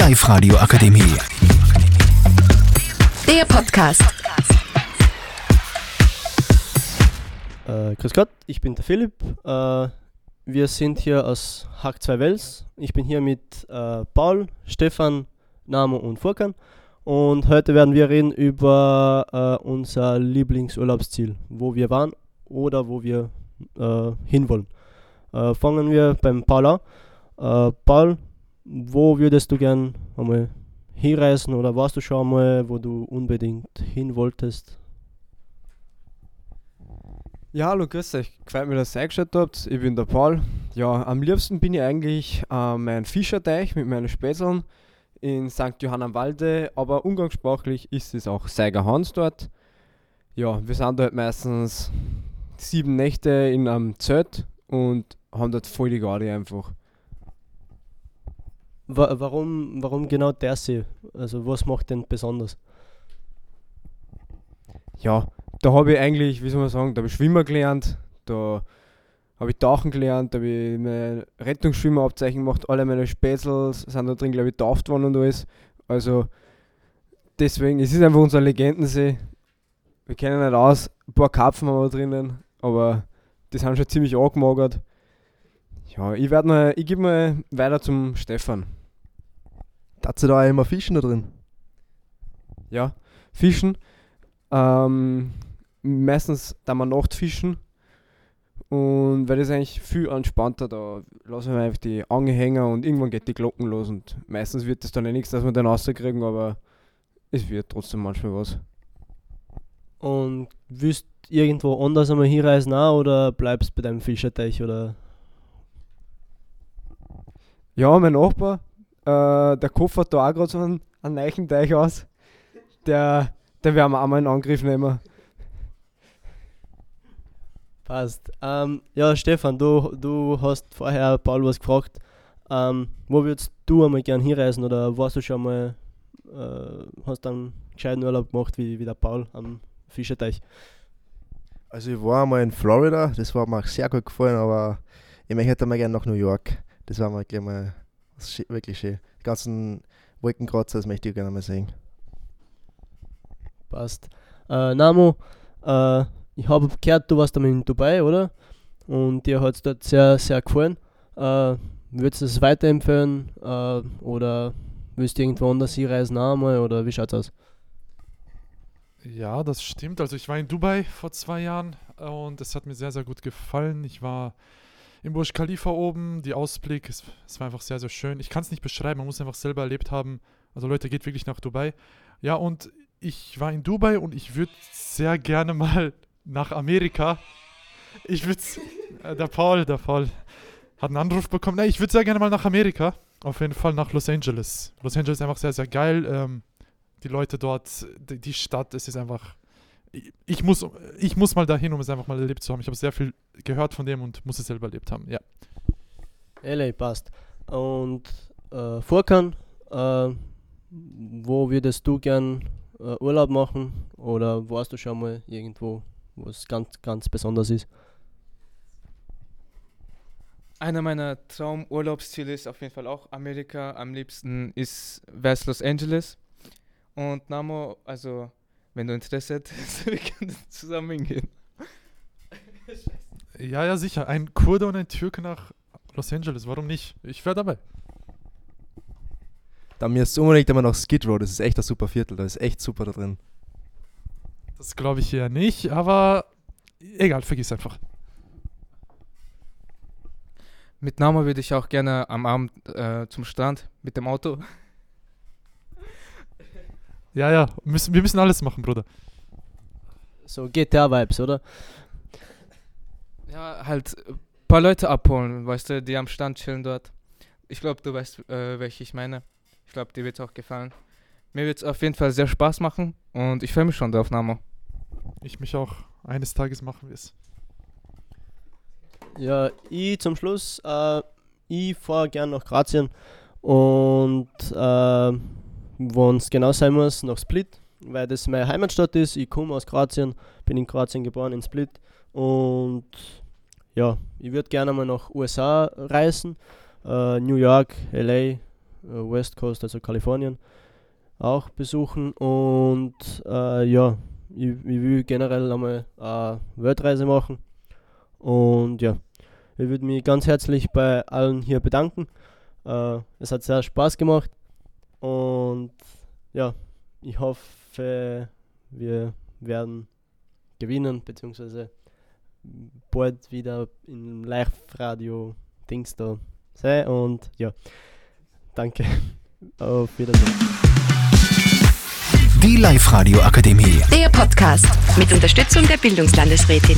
Live Radio Akademie. Der Podcast. Äh, grüß Gott, ich bin der Philipp. Äh, wir sind hier aus Hack 2 Wels. Ich bin hier mit äh, Paul, Stefan, Namo und Furkan. Und heute werden wir reden über äh, unser Lieblingsurlaubsziel, wo wir waren oder wo wir äh, hinwollen. Äh, fangen wir beim Paul an. Äh, Paul, wo würdest du gern einmal hinreisen oder warst du schon einmal, wo du unbedingt hin wolltest? Ja, hallo, grüß euch. Gefällt mir, dass ihr eingeschaltet habt. Ich bin der Paul. Ja, am liebsten bin ich eigentlich äh, mein Fischerteich mit meinen Spätzeln in St. Johann am Walde, aber umgangssprachlich ist es auch Seiger Hans dort. Ja, wir sind dort meistens sieben Nächte in einem Zelt und haben dort voll die Garde einfach. Wa warum, warum genau der See? Also was macht den besonders? Ja, da habe ich eigentlich, wie soll man sagen, da habe ich Schwimmer gelernt, da habe ich Tauchen gelernt, da habe ich meine Rettungsschwimmerabzeichen gemacht, alle meine Spätzl sind da drin, glaube ich, tauft worden und alles. Also deswegen, es ist einfach unser Legendensee. Wir kennen nicht aus, ein paar Karpfen haben wir drinnen, aber die sind schon ziemlich angemagert. Ja, ich werde mal, ich gebe mal weiter zum Stefan. Dazu da auch immer Fischen da drin. Ja, Fischen. Ähm, meistens da man Nacht fischen. Und weil das eigentlich viel entspannter, da lassen wir einfach die Angel hängen und irgendwann geht die Glocken los und meistens wird das dann eh nichts, dass wir den rauskriegen, aber es wird trotzdem manchmal was. Und willst irgendwo anders einmal hinreisen auch oder bleibst bei deinem Fischerteich oder? Ja, mein Nachbar, äh, der Koffer hat da auch gerade so einen, einen neuen Teich aus. Der, der werden wir auch mal in Angriff nehmen. Passt. Ähm, ja, Stefan, du, du hast vorher Paul was gefragt. Ähm, wo würdest du einmal gern hinreisen oder warst du schon mal, äh, hast dann gescheiten Urlaub gemacht wie, wie der Paul am Fischerteich? Also ich war einmal in Florida, das war mir auch sehr gut gefallen, aber ich möchte mal gerne nach New York. Das war mal gleich mal das ist wirklich schön. Die ganzen Wolkenkratzer, das möchte ich gerne mal sehen. Passt. Äh, Namo, äh, ich habe gehört, du warst einmal in Dubai, oder? Und dir hat es dort sehr, sehr gefallen. Äh, würdest du es weiterempfehlen äh, oder willst du irgendwo anders hinreisen auch einmal oder wie schaut's aus? Ja, das stimmt. Also ich war in Dubai vor zwei Jahren äh, und es hat mir sehr, sehr gut gefallen. Ich war im Burj Khalifa oben, die Ausblick, es, es war einfach sehr, sehr schön. Ich kann es nicht beschreiben, man muss es einfach selber erlebt haben. Also Leute, geht wirklich nach Dubai. Ja, und ich war in Dubai und ich würde sehr gerne mal nach Amerika. Ich würde, äh, der Paul, der Paul hat einen Anruf bekommen. Nein, ich würde sehr gerne mal nach Amerika. Auf jeden Fall nach Los Angeles. Los Angeles ist einfach sehr, sehr geil. Ähm, die Leute dort, die, die Stadt, es ist einfach. Ich, muss, ich muss mal dahin, um es einfach mal erlebt zu haben. Ich habe sehr viel gehört von dem und muss es selber erlebt haben. Ja. LA passt. Und äh, Furkan, äh, wo würdest du gern äh, Urlaub machen oder warst du schon mal irgendwo, wo es ganz, ganz besonders ist? Einer meiner Traumurlaubsziele ist auf jeden Fall auch Amerika. Am liebsten ist wär's Los Angeles. Und Namo, also wenn du Interesse hättest, wir können zusammen hingehen. Ja, ja, sicher. Ein Kurde und ein Türke nach Los Angeles. Warum nicht? Ich wäre dabei. Dann müsst ihr unbedingt einmal nach Skid Row, das ist echt ein super Viertel, da ist echt super da drin. Das glaube ich eher nicht, aber egal, vergiss einfach. Mit Namo würde ich auch gerne am Abend äh, zum Strand mit dem Auto. Ja, ja, müssen, wir müssen alles machen, Bruder. So GTA-Vibes, oder? Ja, halt ein paar Leute abholen, weißt du, die am Stand chillen dort. Ich glaube, du weißt, äh, welche ich meine. Ich glaube, dir wird es auch gefallen. Mir wird es auf jeden Fall sehr Spaß machen und ich freue mich schon drauf, Namo. Ich mich auch. Eines Tages machen wir es. Ja, ich zum Schluss, äh, ich fahre gern nach Kroatien und äh, wenn es genau sein muss, nach Split, weil das meine Heimatstadt ist. Ich komme aus Kroatien, bin in Kroatien geboren, in Split und ja, ich würde gerne mal nach USA reisen, äh, New York, LA, West Coast, also Kalifornien, auch besuchen. Und äh, ja, ich, ich will generell einmal eine Weltreise machen. Und ja, ich würde mich ganz herzlich bei allen hier bedanken. Äh, es hat sehr Spaß gemacht. Und ja, ich hoffe, wir werden gewinnen, beziehungsweise bald wieder im Live-Radio Dings da sein. Und ja, danke. Auf Wiedersehen. Die Live-Radio Akademie. Der Podcast mit Unterstützung der Bildungslandesrätin.